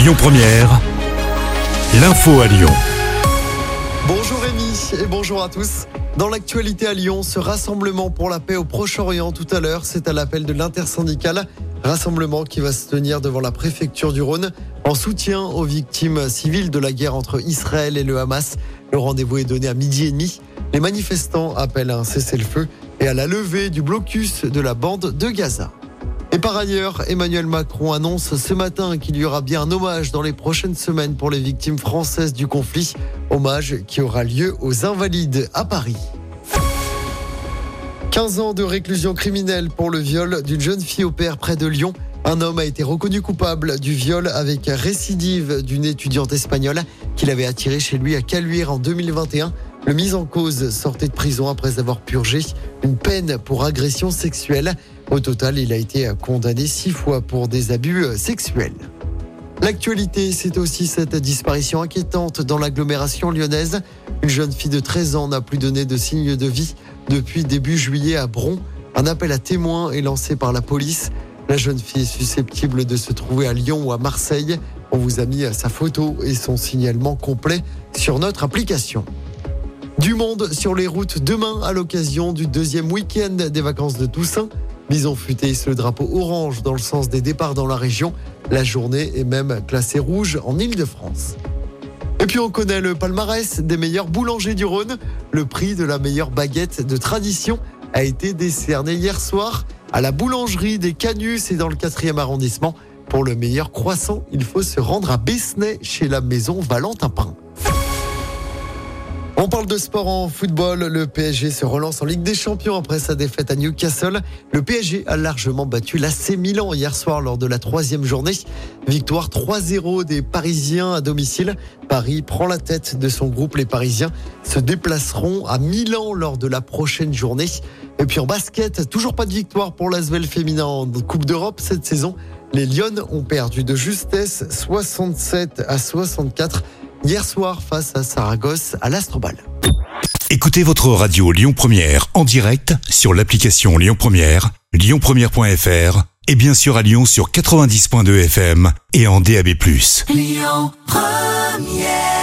Lyon Première, l'info à Lyon. Bonjour Rémi et bonjour à tous. Dans l'actualité à Lyon, ce rassemblement pour la paix au Proche-Orient tout à l'heure, c'est à l'appel de l'intersyndicale. Rassemblement qui va se tenir devant la préfecture du Rhône en soutien aux victimes civiles de la guerre entre Israël et le Hamas. Le rendez-vous est donné à midi et demi. Les manifestants appellent à un cessez-le-feu et à la levée du blocus de la bande de Gaza. Par ailleurs, Emmanuel Macron annonce ce matin qu'il y aura bien un hommage dans les prochaines semaines pour les victimes françaises du conflit. Hommage qui aura lieu aux Invalides à Paris. 15 ans de réclusion criminelle pour le viol d'une jeune fille au père près de Lyon. Un homme a été reconnu coupable du viol avec récidive d'une étudiante espagnole qu'il avait attirée chez lui à Caluire en 2021. Le mis en cause sortait de prison après avoir purgé une peine pour agression sexuelle. Au total, il a été condamné six fois pour des abus sexuels. L'actualité, c'est aussi cette disparition inquiétante dans l'agglomération lyonnaise. Une jeune fille de 13 ans n'a plus donné de signe de vie depuis début juillet à Bron. Un appel à témoins est lancé par la police. La jeune fille est susceptible de se trouver à Lyon ou à Marseille. On vous a mis sa photo et son signalement complet sur notre application. Du monde sur les routes demain à l'occasion du deuxième week-end des vacances de Toussaint. Bison futé le drapeau orange dans le sens des départs dans la région. La journée est même classée rouge en Ile-de-France. Et puis on connaît le palmarès des meilleurs boulangers du Rhône. Le prix de la meilleure baguette de tradition a été décerné hier soir à la boulangerie des Canus et dans le 4e arrondissement. Pour le meilleur croissant, il faut se rendre à Besnay chez la maison Valentin Pain. On parle de sport en football. Le PSG se relance en Ligue des Champions après sa défaite à Newcastle. Le PSG a largement battu l'AC Milan hier soir lors de la troisième journée. Victoire 3-0 des Parisiens à domicile. Paris prend la tête de son groupe. Les Parisiens se déplaceront à Milan lors de la prochaine journée. Et puis en basket, toujours pas de victoire pour l'Asvel féminin en Coupe d'Europe cette saison. Les Lyonnes ont perdu de justesse 67 à 64 hier soir face à Saragosse à l'Astrobal. Écoutez votre radio Lyon Première en direct sur l'application Lyon Première, lyonpremière.fr et bien sûr à Lyon sur 90.2 FM et en DAB+. Lyon Première